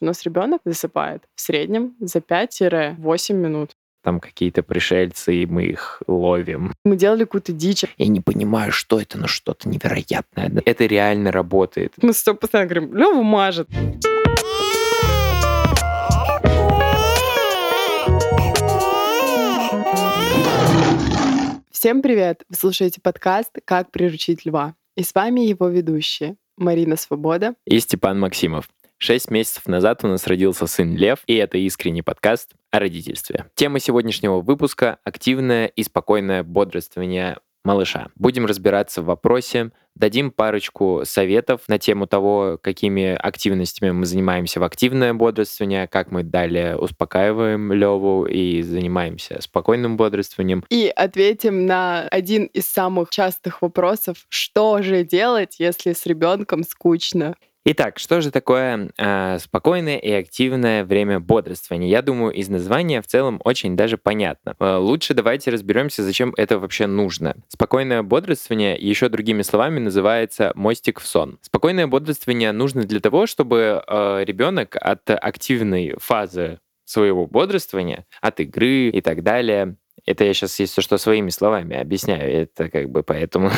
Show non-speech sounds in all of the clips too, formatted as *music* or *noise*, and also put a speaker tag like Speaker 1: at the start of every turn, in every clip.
Speaker 1: У нас ребенок засыпает в среднем за 5-8 минут.
Speaker 2: Там какие-то пришельцы, и мы их ловим.
Speaker 1: Мы делали какую-то дичь.
Speaker 2: Я не понимаю, что это, но что-то невероятное. Это реально работает.
Speaker 1: Мы с тобой постоянно говорим, Лёва мажет. Всем привет! Вы слушаете подкаст «Как приручить льва». И с вами его ведущие Марина Свобода
Speaker 2: И Степан Максимов. Шесть месяцев назад у нас родился сын Лев, и это искренний подкаст о родительстве. Тема сегодняшнего выпуска — активное и спокойное бодрствование малыша. Будем разбираться в вопросе, дадим парочку советов на тему того, какими активностями мы занимаемся в активное бодрствование, как мы далее успокаиваем Леву и занимаемся спокойным бодрствованием.
Speaker 1: И ответим на один из самых частых вопросов, что же делать, если с ребенком скучно.
Speaker 2: Итак, что же такое э, спокойное и активное время бодрствования? Я думаю, из названия в целом очень даже понятно. Э, лучше давайте разберемся, зачем это вообще нужно. Спокойное бодрствование, еще другими словами, называется мостик в сон. Спокойное бодрствование нужно для того, чтобы э, ребенок от активной фазы своего бодрствования, от игры и так далее, это я сейчас, если что, своими словами объясняю. Это как бы поэтому,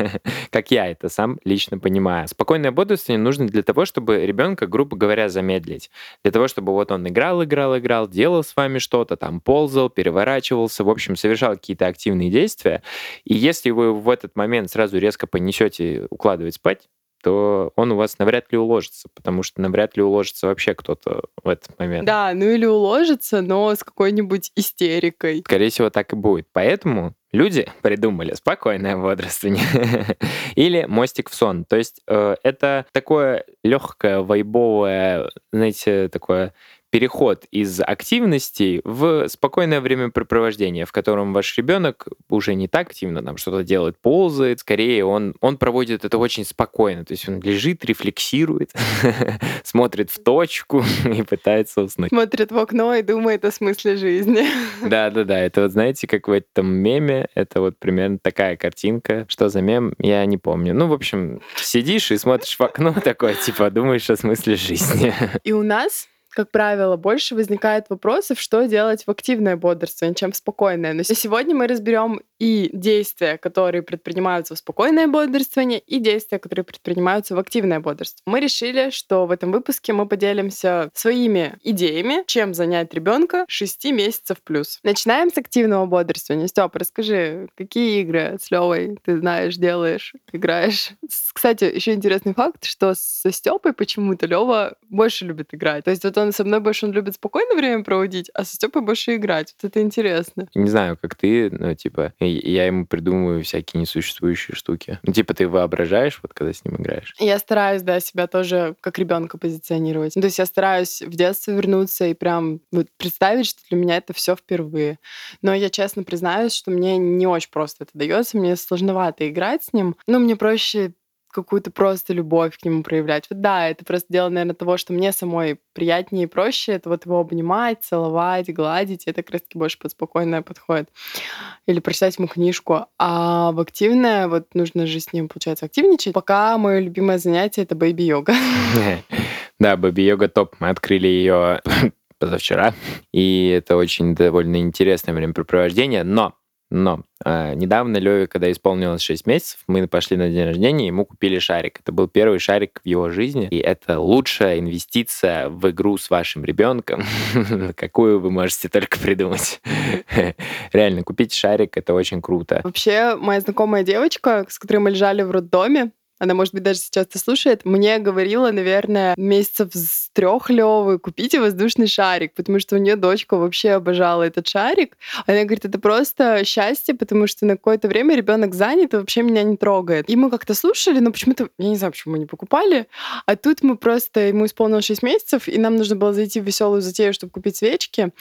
Speaker 2: *laughs* как я это сам лично понимаю. Спокойное бодрствование нужно для того, чтобы ребенка, грубо говоря, замедлить. Для того, чтобы вот он играл, играл, играл, делал с вами что-то, там ползал, переворачивался, в общем, совершал какие-то активные действия. И если вы в этот момент сразу резко понесете укладывать спать, то он у вас навряд ли уложится, потому что навряд ли уложится вообще кто-то в этот момент.
Speaker 1: Да, ну или уложится, но с какой-нибудь истерикой.
Speaker 2: Скорее всего, так и будет. Поэтому люди *laughs* придумали спокойное бодрствование *laughs* или мостик в сон. То есть э, это такое легкое, вайбовое, знаете, такое переход из активности в спокойное времяпрепровождение, в котором ваш ребенок уже не так активно там что-то делает, ползает, скорее он, он проводит это очень спокойно, то есть он лежит, рефлексирует, *laughs* смотрит в точку *laughs* и пытается уснуть.
Speaker 1: Смотрит в окно и думает о смысле жизни. *laughs*
Speaker 2: Да-да-да, это вот знаете, как в этом меме, это вот примерно такая картинка. Что за мем, я не помню. Ну, в общем, сидишь и смотришь в окно такое, типа, думаешь о смысле жизни.
Speaker 1: И у нас как правило, больше возникает вопросов, что делать в активное бодрствование, чем в спокойное. Но сегодня мы разберем и действия, которые предпринимаются в спокойное бодрствование, и действия, которые предпринимаются в активное бодрствование. Мы решили, что в этом выпуске мы поделимся своими идеями, чем занять ребенка 6 месяцев плюс. Начинаем с активного бодрствования. Степ, расскажи, какие игры с Левой ты знаешь, делаешь, играешь? Кстати, еще интересный факт, что со Степой почему-то Лева больше любит играть. То есть вот он со мной больше он любит спокойное время проводить, а со Степой больше играть. Вот это интересно.
Speaker 2: Не знаю, как ты, но типа я ему придумываю всякие несуществующие штуки. Ну, типа ты воображаешь, вот когда с ним играешь.
Speaker 1: Я стараюсь, да, себя тоже как ребенка позиционировать. Ну, то есть я стараюсь в детство вернуться и прям вот представить, что для меня это все впервые. Но я честно признаюсь, что мне не очень просто это дается, мне сложновато играть с ним. Ну, мне проще какую-то просто любовь к нему проявлять. Вот да, это просто дело, наверное, того, что мне самой приятнее и проще, это вот его обнимать, целовать, гладить, это как раз-таки больше под спокойное подходит. Или прочитать ему книжку. А в активное, вот нужно же с ним, получается, активничать. Пока мое любимое занятие — это бэйби-йога. *laughs*
Speaker 2: Да, бэби-йога топ. Мы открыли ее *laughs* позавчера, и это очень довольно интересное времяпрепровождение, но но э, недавно Леве, когда исполнилось 6 месяцев, мы пошли на день рождения, ему купили шарик. Это был первый шарик в его жизни, и это лучшая инвестиция в игру с вашим ребенком, *laughs* какую вы можете только придумать. *laughs* Реально, купить шарик — это очень круто.
Speaker 1: Вообще, моя знакомая девочка, с которой мы лежали в роддоме, она, может быть, даже сейчас это слушает, мне говорила, наверное, месяцев с трех Левы, купите воздушный шарик, потому что у нее дочка вообще обожала этот шарик. Она говорит, это просто счастье, потому что на какое-то время ребенок занят и вообще меня не трогает. И мы как-то слушали, но почему-то, я не знаю, почему мы не покупали, а тут мы просто, ему исполнилось 6 месяцев, и нам нужно было зайти в веселую затею, чтобы купить свечки,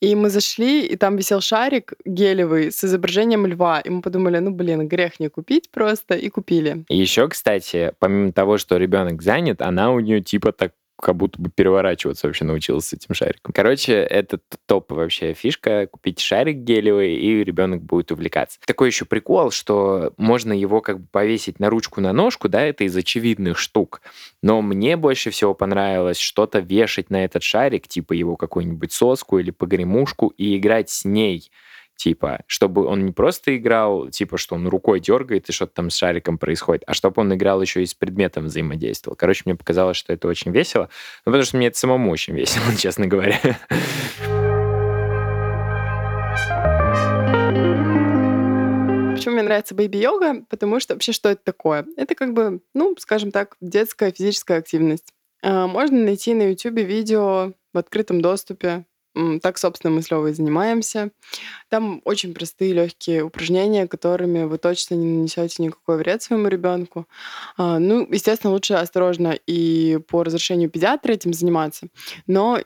Speaker 1: и мы зашли, и там висел шарик гелевый с изображением льва, и мы подумали, ну, блин, грех не купить просто, и купили.
Speaker 2: Еще, кстати, помимо того, что ребенок занят, она у нее типа так как будто бы переворачиваться вообще научился с этим шариком. Короче, это топ вообще фишка. Купить шарик гелевый, и ребенок будет увлекаться. Такой еще прикол, что можно его как бы повесить на ручку, на ножку, да, это из очевидных штук. Но мне больше всего понравилось что-то вешать на этот шарик, типа его какую-нибудь соску или погремушку, и играть с ней типа, чтобы он не просто играл, типа, что он рукой дергает и что-то там с шариком происходит, а чтобы он играл еще и с предметом взаимодействовал. Короче, мне показалось, что это очень весело, ну, потому что мне это самому очень весело, *laughs* честно говоря.
Speaker 1: Почему мне нравится бэйби-йога? Потому что вообще что это такое? Это как бы, ну, скажем так, детская физическая активность. А, можно найти на YouTube видео в открытом доступе так, собственно, мы с Левой занимаемся. Там очень простые, легкие упражнения, которыми вы точно не нанесете никакой вред своему ребенку. А, ну, естественно, лучше осторожно и по разрешению педиатра этим заниматься. Но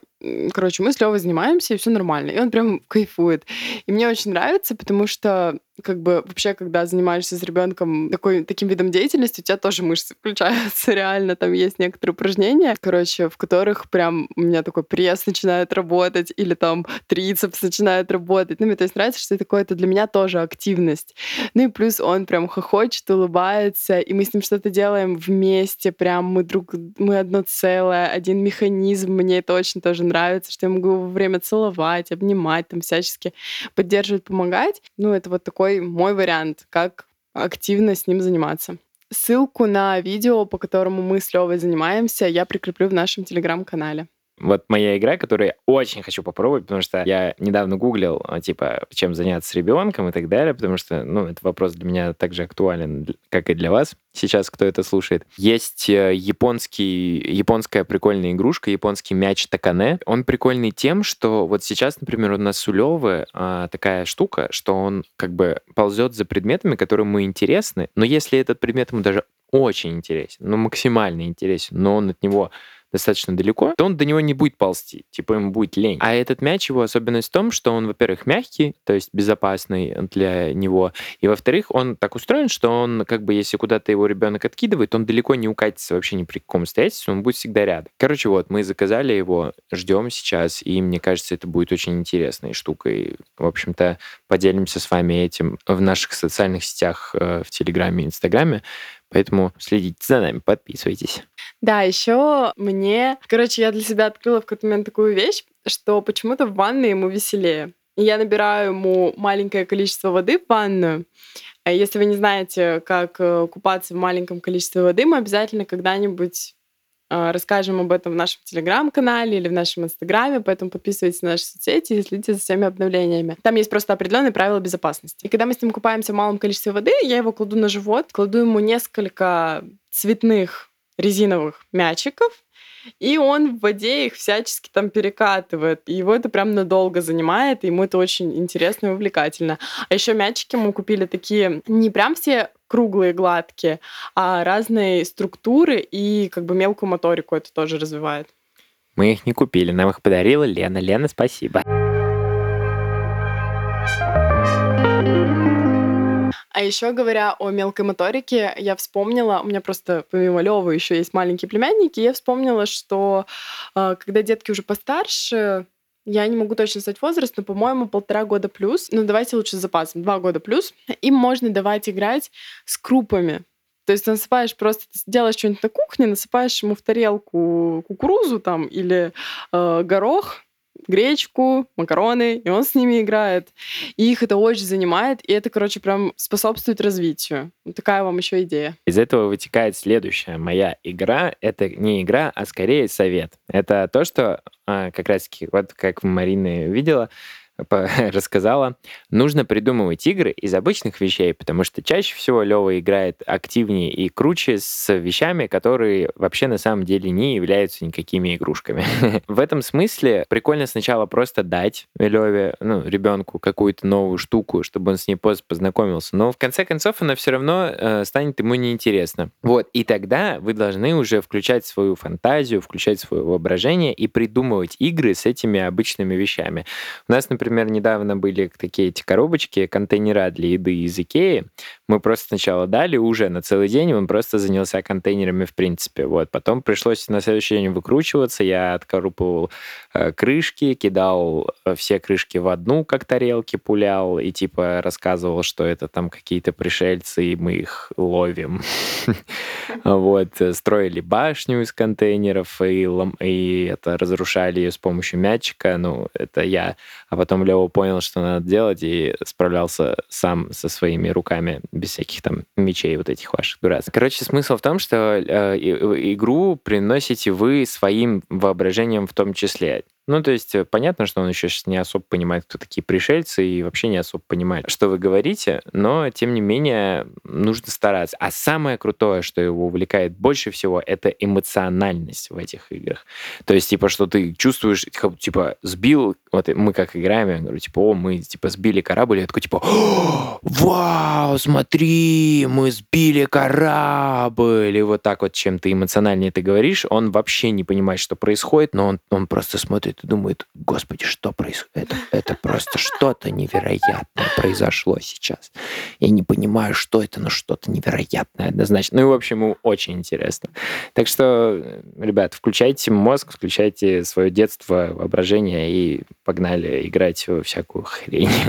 Speaker 1: короче, мы с Левой занимаемся, и все нормально. И он прям кайфует. И мне очень нравится, потому что как бы вообще, когда занимаешься с ребенком такой, таким видом деятельности, у тебя тоже мышцы *laughs* включаются реально. Там есть некоторые упражнения, короче, в которых прям у меня такой пресс начинает работать, или там трицепс начинает работать. Ну, мне то есть нравится, что это такое, это для меня тоже активность. Ну и плюс он прям хохочет, улыбается, и мы с ним что-то делаем вместе, прям мы друг, мы одно целое, один механизм. Мне это очень тоже нравится, что я могу время целовать, обнимать, там всячески поддерживать, помогать. Ну, это вот такой мой вариант, как активно с ним заниматься. Ссылку на видео, по которому мы с Левой занимаемся, я прикреплю в нашем телеграм-канале.
Speaker 2: Вот моя игра, которую я очень хочу попробовать, потому что я недавно гуглил, а, типа, чем заняться с ребенком и так далее, потому что, ну, этот вопрос для меня также актуален, как и для вас сейчас, кто это слушает. Есть э, японский, японская прикольная игрушка, японский мяч Такане. Он прикольный тем, что вот сейчас, например, у нас у Левы а, такая штука, что он как бы ползет за предметами, которые ему интересны, но если этот предмет ему даже очень интересен, ну, максимально интересен, но он от него достаточно далеко, то он до него не будет ползти, типа ему будет лень. А этот мяч, его особенность в том, что он, во-первых, мягкий, то есть безопасный для него, и, во-вторых, он так устроен, что он, как бы, если куда-то его ребенок откидывает, он далеко не укатится вообще ни при каком обстоятельстве, он будет всегда рядом. Короче, вот, мы заказали его, ждем сейчас, и мне кажется, это будет очень интересной штукой. В общем-то, поделимся с вами этим в наших социальных сетях, э, в Телеграме и Инстаграме. Поэтому следите за нами, подписывайтесь.
Speaker 1: Да, еще мне... Короче, я для себя открыла в какой-то момент такую вещь, что почему-то в ванной ему веселее. Я набираю ему маленькое количество воды в ванную. А если вы не знаете, как э, купаться в маленьком количестве воды, мы обязательно когда-нибудь расскажем об этом в нашем телеграм-канале или в нашем инстаграме, поэтому подписывайтесь на наши соцсети и следите за всеми обновлениями. Там есть просто определенные правила безопасности. И когда мы с ним купаемся в малом количестве воды, я его кладу на живот, кладу ему несколько цветных резиновых мячиков, и он в воде их всячески там перекатывает. И его это прям надолго занимает, и ему это очень интересно и увлекательно. А еще мячики мы купили такие, не прям все круглые, гладкие, а разные структуры и как бы мелкую моторику это тоже развивает.
Speaker 2: Мы их не купили, нам их подарила Лена. Лена, спасибо.
Speaker 1: А еще говоря о мелкой моторике, я вспомнила, у меня просто помимо Лёвы еще есть маленькие племянники, я вспомнила, что э, когда детки уже постарше, я не могу точно сказать возраст, но, по-моему, полтора года плюс. Ну, давайте лучше с запасом. Два года плюс. Им можно давать играть с крупами. То есть насыпаешь просто, ты делаешь что-нибудь на кухне, насыпаешь ему в тарелку кукурузу там или э, горох, гречку, макароны, и он с ними играет. И их это очень занимает, и это, короче, прям способствует развитию. Вот такая вам еще идея.
Speaker 2: Из этого вытекает следующая моя игра. Это не игра, а скорее совет. Это то, что а, как раз-таки, вот как Марина видела, *laughs* рассказала, нужно придумывать игры из обычных вещей, потому что чаще всего Лева играет активнее и круче с вещами, которые вообще на самом деле не являются никакими игрушками. *laughs* В этом смысле прикольно сначала просто дать Леве, ну, ребенку какую-то новую штуку, чтобы он с ней познакомился, но в конце концов она все равно э, станет ему неинтересна. Вот, и тогда вы должны уже включать свою фантазию, включать свое воображение и придумывать игры с этими обычными вещами. У нас, например, например, недавно были такие эти коробочки, контейнера для еды из Икеи. Мы просто сначала дали уже на целый день, он просто занялся контейнерами в принципе. Вот. Потом пришлось на следующий день выкручиваться. Я откорупывал э, крышки, кидал э, все крышки в одну, как тарелки пулял, и типа рассказывал, что это там какие-то пришельцы, и мы их ловим. *laughs* Вот. Строили башню из контейнеров, и это разрушали ее с помощью мячика. Ну, это я. А потом Лева понял, что надо делать, и справлялся сам со своими руками без всяких там мечей вот этих ваших дурацких. Короче, смысл в том, что э, игру приносите вы своим воображением в том числе. Ну, то есть э, понятно, что он еще сейчас не особо понимает, кто такие пришельцы, и вообще не особо понимает, что вы говорите, но, тем не менее, нужно стараться. А самое крутое, что его увлекает больше всего, это эмоциональность в этих играх. То есть, типа, что ты чувствуешь, типа, сбил, вот мы как играем, я говорю, типа, о, мы, типа, сбили корабль, я такой, типа, вау, смотри, мы сбили корабль, и вот так вот, чем ты эмоциональнее ты говоришь, он вообще не понимает, что происходит, но он, он просто смотрит смотрит и думает, господи, что происходит? Это, это просто что-то невероятное произошло сейчас. Я не понимаю, что это, но что-то невероятное однозначно. Ну и, в общем, ему очень интересно. Так что, ребят, включайте мозг, включайте свое детство, воображение и погнали играть во всякую хрень. *laughs*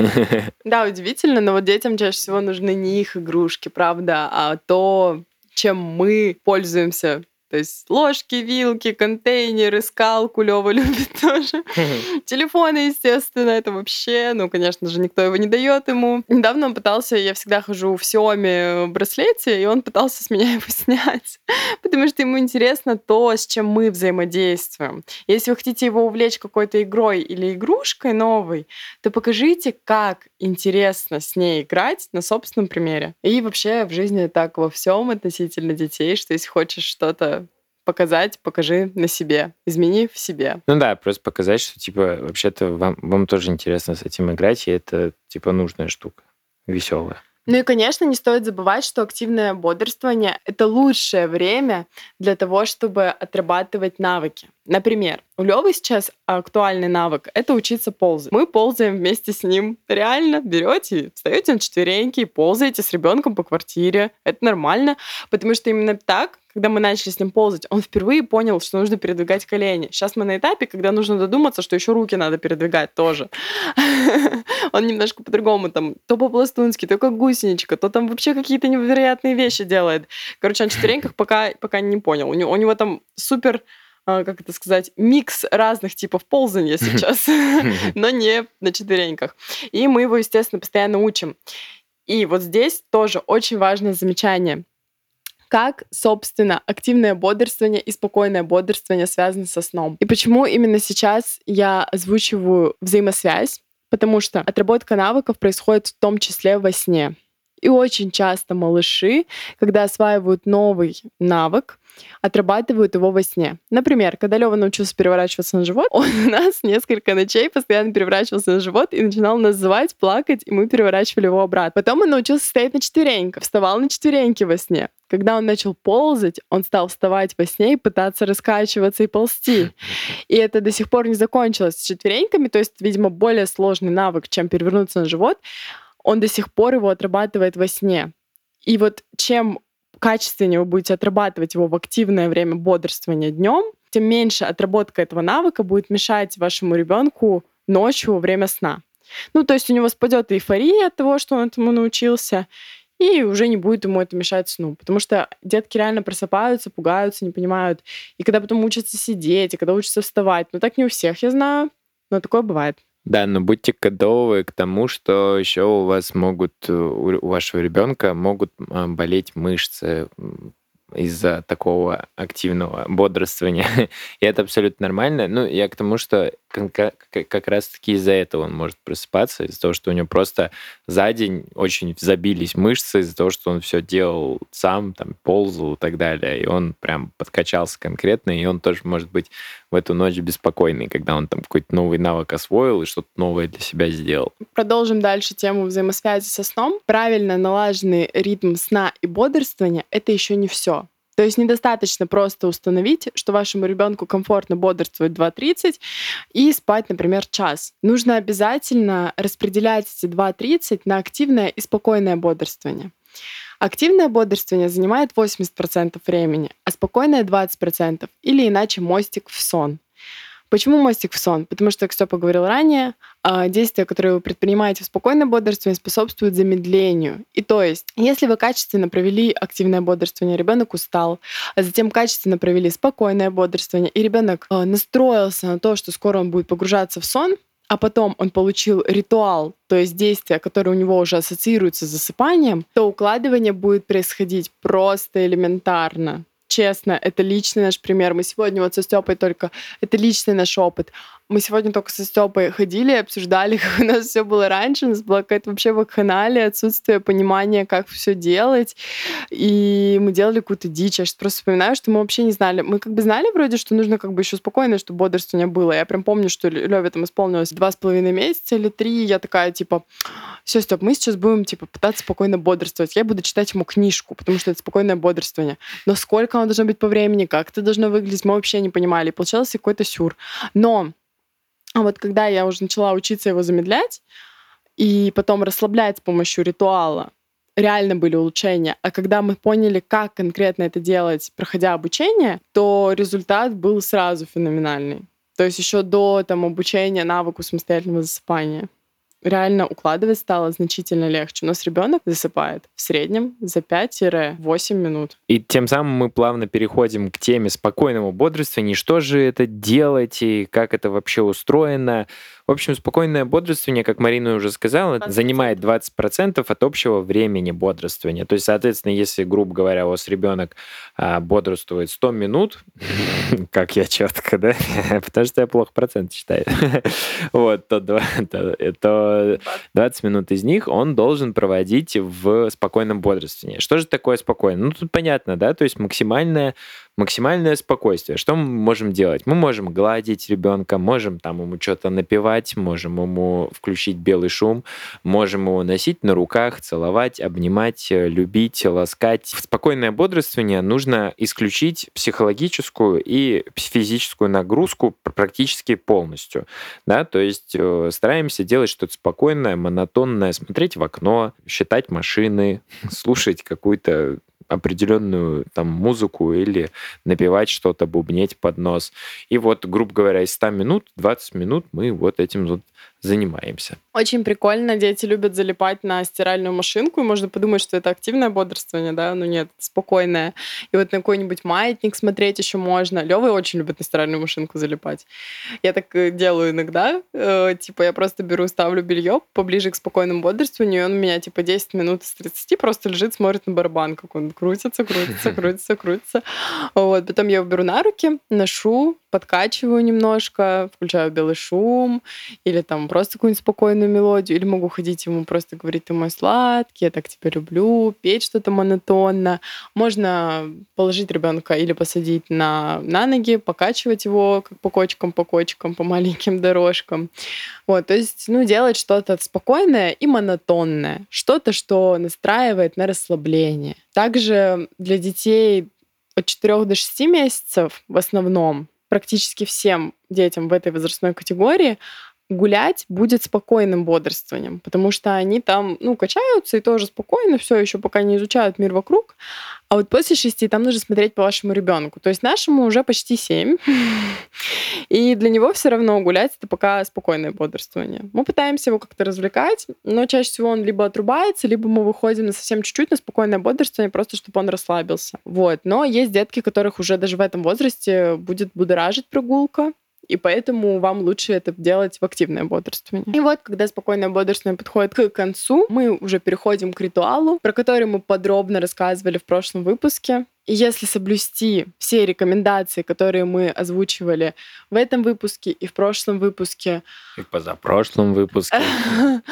Speaker 1: Да, удивительно, но вот детям чаще всего нужны не их игрушки, правда, а то, чем мы пользуемся то есть ложки, вилки, контейнеры, скалку Лёва *laughs* любит тоже. *laughs* Телефоны, естественно, это вообще, ну, конечно же, никто его не дает ему. Недавно он пытался, я всегда хожу в Xiaomi браслете, и он пытался с меня *laughs* его снять, потому что ему интересно то, с чем мы взаимодействуем. Если вы хотите его увлечь какой-то игрой или игрушкой новой, то покажите, как интересно с ней играть на собственном примере. И вообще в жизни так во всем относительно детей, что если хочешь что-то показать, покажи на себе, измени в себе.
Speaker 2: Ну да, просто показать, что, типа, вообще-то вам, вам тоже интересно с этим играть, и это, типа, нужная штука, веселая.
Speaker 1: Ну и, конечно, не стоит забывать, что активное бодрствование — это лучшее время для того, чтобы отрабатывать навыки. Например, у Лёвы сейчас актуальный навык — это учиться ползать. Мы ползаем вместе с ним. Реально, берете, встаете на четвереньки и ползаете с ребенком по квартире. Это нормально, потому что именно так когда мы начали с ним ползать, он впервые понял, что нужно передвигать колени. Сейчас мы на этапе, когда нужно додуматься, что еще руки надо передвигать тоже. *laughs* Он немножко по-другому там, то по-пластунски, то как гусеничка, то там вообще какие-то невероятные вещи делает. Короче, на четвереньках пока, пока не понял. У него, у него там супер как это сказать, микс разных типов ползания сейчас, *laughs* но не на четвереньках. И мы его, естественно, постоянно учим. И вот здесь тоже очень важное замечание – как, собственно, активное бодрствование и спокойное бодрствование связаны со сном. И почему именно сейчас я озвучиваю взаимосвязь? Потому что отработка навыков происходит в том числе во сне. И очень часто малыши, когда осваивают новый навык, отрабатывают его во сне. Например, когда Лева научился переворачиваться на живот, *laughs* он у нас несколько ночей постоянно переворачивался на живот и начинал нас звать, плакать, и мы переворачивали его обратно. Потом он научился стоять на четвереньках, вставал на четвереньки во сне. Когда он начал ползать, он стал вставать во сне и пытаться раскачиваться и ползти. *laughs* И это до сих пор не закончилось с четвереньками, то есть, видимо, более сложный навык, чем перевернуться на живот. Он до сих пор его отрабатывает во сне. И вот чем качественнее вы будете отрабатывать его в активное время бодрствования днем, тем меньше отработка этого навыка будет мешать вашему ребенку ночью во время сна. Ну, то есть у него спадет эйфория от того, что он этому научился, и уже не будет ему это мешать сну. Потому что детки реально просыпаются, пугаются, не понимают. И когда потом учатся сидеть, и когда учатся вставать. Ну, так не у всех, я знаю, но такое бывает.
Speaker 2: Да, но будьте готовы к тому, что еще у вас могут, э, у вашего ребенка могут а, болеть мышцы из-за такого активного бодрствования. *laughs* И это абсолютно нормально. Ну, я к тому, что как раз-таки из-за этого он может просыпаться, из-за того, что у него просто за день очень забились мышцы, из-за того, что он все делал сам, там, ползал и так далее, и он прям подкачался конкретно, и он тоже может быть в эту ночь беспокойный, когда он там какой-то новый навык освоил и что-то новое для себя сделал.
Speaker 1: Продолжим дальше тему взаимосвязи со сном. Правильно налаженный ритм сна и бодрствования — это еще не все. То есть недостаточно просто установить, что вашему ребенку комфортно бодрствовать 2.30 и спать, например, час. Нужно обязательно распределять эти 2.30 на активное и спокойное бодрствование. Активное бодрствование занимает 80% времени, а спокойное 20%, или иначе мостик в сон. Почему мостик в сон? Потому что, как Степа говорил ранее, а, действия, которые вы предпринимаете в спокойном бодрствовании, способствуют замедлению. И то есть, если вы качественно провели активное бодрствование, ребенок устал, а затем качественно провели спокойное бодрствование, и ребенок а, настроился на то, что скоро он будет погружаться в сон, а потом он получил ритуал, то есть действия, которые у него уже ассоциируются с засыпанием, то укладывание будет происходить просто элементарно честно, это личный наш пример. Мы сегодня вот со Степой только... Это личный наш опыт. Мы сегодня только со Степой ходили, обсуждали, *laughs* как у нас все было раньше. У нас была какая-то вообще вакханалия, отсутствие понимания, как все делать. И мы делали какую-то дичь. Я сейчас просто вспоминаю, что мы вообще не знали. Мы как бы знали вроде, что нужно как бы еще спокойно, чтобы бодрствования было. Я прям помню, что Леве там исполнилось два с половиной месяца или три. И я такая, типа, все, Степ, мы сейчас будем, типа, пытаться спокойно бодрствовать. Я буду читать ему книжку, потому что это спокойное бодрствование. Но сколько оно должно быть по времени, как это должно выглядеть, мы вообще не понимали. получался какой-то сюр. Но а вот когда я уже начала учиться его замедлять и потом расслаблять с помощью ритуала, реально были улучшения. А когда мы поняли, как конкретно это делать, проходя обучение, то результат был сразу феноменальный. То есть еще до там, обучения навыку самостоятельного засыпания реально укладывать стало значительно легче. У нас ребенок засыпает в среднем за 5-8 минут.
Speaker 2: И тем самым мы плавно переходим к теме спокойного бодрствования. Что же это делать и как это вообще устроено? В общем, спокойное бодрствование, как Марина уже сказала, 20%. занимает 20% от общего времени бодрствования. То есть, соответственно, если, грубо говоря, у вас ребенок а, бодрствует 100 минут, *laughs* как я четко, да, *laughs* потому что я плохо процент считаю, *laughs* вот, то, то 20 минут из них он должен проводить в спокойном бодрствовании. Что же такое спокойно? Ну, тут понятно, да, то есть максимальное максимальное спокойствие. Что мы можем делать? Мы можем гладить ребенка, можем там ему что-то напевать, можем ему включить белый шум, можем его носить на руках, целовать, обнимать, э, любить, ласкать. В спокойное бодрствование нужно исключить психологическую и физическую нагрузку практически полностью. Да? То есть э, стараемся делать что-то спокойное, монотонное, смотреть в окно, считать машины, *laughs* слушать какую-то определенную там музыку или напевать что-то, бубнеть под нос. И вот, грубо говоря, из 100 минут, 20 минут мы вот этим вот занимаемся.
Speaker 1: Очень прикольно. Дети любят залипать на стиральную машинку, и можно подумать, что это активное бодрствование, да, но нет, спокойное. И вот на какой-нибудь маятник смотреть еще можно. Лёва очень любит на стиральную машинку залипать. Я так э, делаю иногда. Э, типа я просто беру, ставлю белье поближе к спокойному бодрствованию, и он у меня типа 10 минут из 30 просто лежит, смотрит на барабан, как он крутится, крутится, крутится, крутится. Вот. Потом я его беру на руки, ношу, подкачиваю немножко, включаю белый шум или там просто какую-нибудь спокойную мелодию, или могу ходить ему просто говорить, ты мой сладкий, я так тебя люблю, петь что-то монотонно. Можно положить ребенка или посадить на, на ноги, покачивать его как по кочкам, по кочкам, по *laughs* маленьким дорожкам. Вот, то есть, ну, делать что-то спокойное и монотонное, что-то, что настраивает на расслабление. Также для детей от 4 до 6 месяцев в основном практически всем детям в этой возрастной категории гулять будет спокойным бодрствованием, потому что они там, ну, качаются и тоже спокойно, все еще пока не изучают мир вокруг. А вот после шести там нужно смотреть по вашему ребенку. То есть нашему уже почти семь. *laughs* И для него все равно гулять это пока спокойное бодрствование. Мы пытаемся его как-то развлекать, но чаще всего он либо отрубается, либо мы выходим на совсем чуть-чуть на спокойное бодрствование, просто чтобы он расслабился. Вот. Но есть детки, которых уже даже в этом возрасте будет будоражить прогулка и поэтому вам лучше это делать в активное бодрствование. И вот, когда спокойное бодрствование подходит к концу, мы уже переходим к ритуалу, про который мы подробно рассказывали в прошлом выпуске. И если соблюсти все рекомендации, которые мы озвучивали в этом выпуске и в прошлом выпуске,
Speaker 2: и в позапрошлом выпуске, *laughs*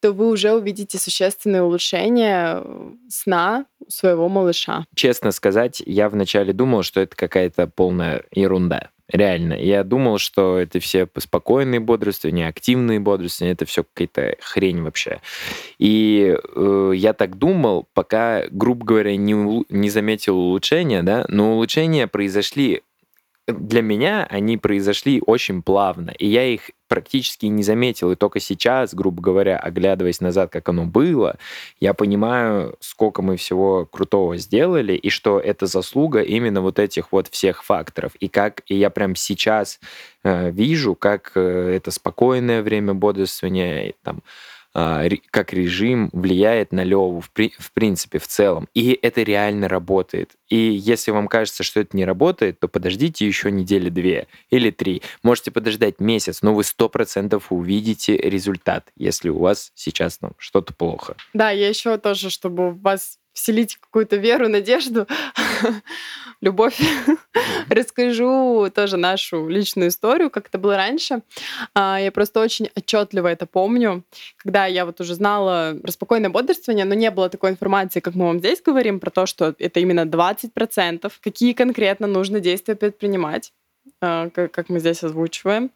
Speaker 1: то вы уже увидите существенное улучшение сна своего малыша.
Speaker 2: Честно сказать, я вначале думал, что это какая-то полная ерунда Реально. Я думал, что это все спокойные бодрствования, активные бодрствования, это все какая-то хрень вообще. И э, я так думал, пока, грубо говоря, не, не заметил улучшения, да, но улучшения произошли для меня они произошли очень плавно, и я их практически не заметил. И только сейчас, грубо говоря, оглядываясь назад, как оно было, я понимаю, сколько мы всего крутого сделали, и что это заслуга именно вот этих вот всех факторов. И как и я прям сейчас э, вижу, как э, это спокойное время бодрствования, там, как режим влияет на Леву в, при, в принципе, в целом. И это реально работает. И если вам кажется, что это не работает, то подождите еще недели две или три. Можете подождать месяц, но вы сто процентов увидите результат, если у вас сейчас ну, что-то плохо.
Speaker 1: Да, я еще тоже, чтобы у вас вселить какую-то веру, надежду, *laughs* любовь. Расскажу тоже нашу личную историю, как это было раньше. А, я просто очень отчетливо это помню, когда я вот уже знала про спокойное бодрствование, но не было такой информации, как мы вам здесь говорим, про то, что это именно 20%, какие конкретно нужно действия предпринимать а, как мы здесь озвучиваем.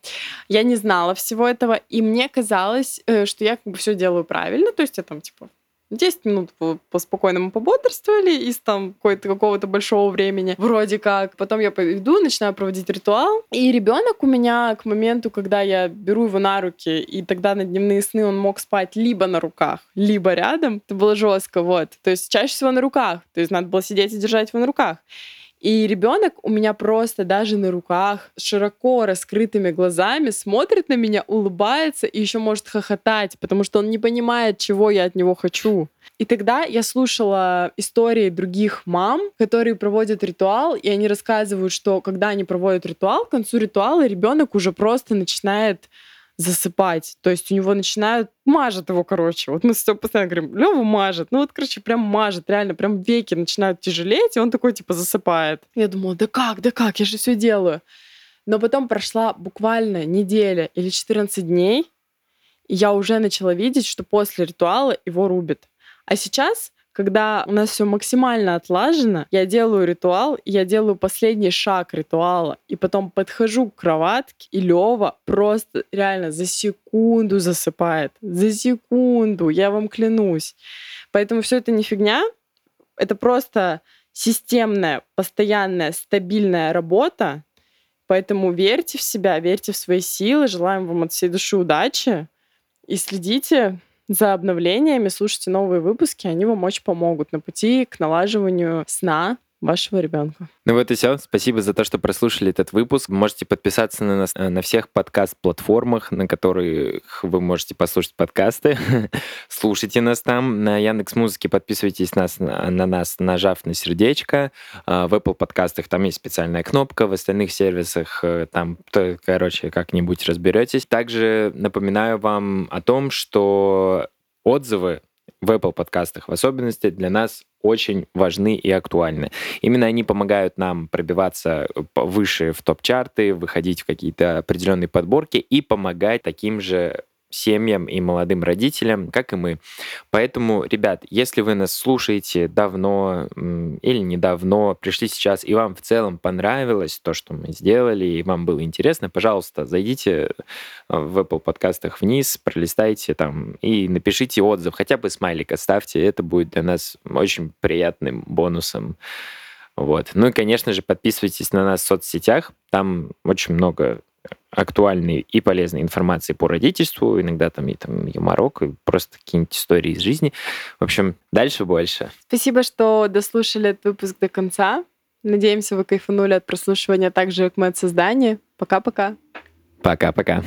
Speaker 1: Я не знала всего этого, и мне казалось, э, что я как бы все делаю правильно, то есть я там типа 10 минут по, по спокойному пободрствовали из там какого-то большого времени, вроде как. Потом я пойду, начинаю проводить ритуал. И ребенок у меня к моменту, когда я беру его на руки, и тогда на дневные сны он мог спать либо на руках, либо рядом. Это было жестко, вот. То есть чаще всего на руках. То есть надо было сидеть и держать его на руках. И ребенок у меня просто даже на руках широко раскрытыми глазами смотрит на меня, улыбается и еще может хохотать, потому что он не понимает, чего я от него хочу. И тогда я слушала истории других мам, которые проводят ритуал, и они рассказывают, что когда они проводят ритуал, к концу ритуала ребенок уже просто начинает засыпать. То есть у него начинают... Мажет его, короче. Вот мы с тобой постоянно говорим, Лёва мажет. Ну вот, короче, прям мажет. Реально, прям веки начинают тяжелеть, и он такой, типа, засыпает. Я думала, да как, да как, я же все делаю. Но потом прошла буквально неделя или 14 дней, и я уже начала видеть, что после ритуала его рубит. А сейчас когда у нас все максимально отлажено, я делаю ритуал, я делаю последний шаг ритуала, и потом подхожу к кроватке, и Лева просто реально за секунду засыпает. За секунду, я вам клянусь. Поэтому все это не фигня, это просто системная, постоянная, стабильная работа. Поэтому верьте в себя, верьте в свои силы. Желаем вам от всей души удачи. И следите за обновлениями, слушайте новые выпуски, они вам очень помогут на пути к налаживанию сна вашего ребенка.
Speaker 2: Ну вот и все. Спасибо за то, что прослушали этот выпуск. Можете подписаться на нас э, на всех подкаст-платформах, на которых вы можете послушать подкасты. *laughs* Слушайте нас там. На Яндекс Музыке подписывайтесь нас, на, на нас, нажав на сердечко. А, в Apple подкастах там есть специальная кнопка. В остальных сервисах э, там, то, короче, как-нибудь разберетесь. Также напоминаю вам о том, что отзывы в Apple подкастах в особенности для нас очень важны и актуальны. Именно они помогают нам пробиваться выше в топ-чарты, выходить в какие-то определенные подборки и помогать таким же семьям и молодым родителям, как и мы. Поэтому, ребят, если вы нас слушаете давно или недавно, пришли сейчас, и вам в целом понравилось то, что мы сделали, и вам было интересно, пожалуйста, зайдите э, в Apple подкастах вниз, пролистайте там и напишите отзыв, хотя бы смайлик оставьте, это будет для нас очень приятным бонусом. Вот. Ну и, конечно же, подписывайтесь на нас в соцсетях. Там очень много актуальной и полезной информации по родительству, иногда там и там юморок, и просто какие-нибудь истории из жизни. В общем, дальше больше.
Speaker 1: Спасибо, что дослушали этот выпуск до конца. Надеемся, вы кайфанули от прослушивания так же, как мы от создания. Пока-пока.
Speaker 2: Пока-пока.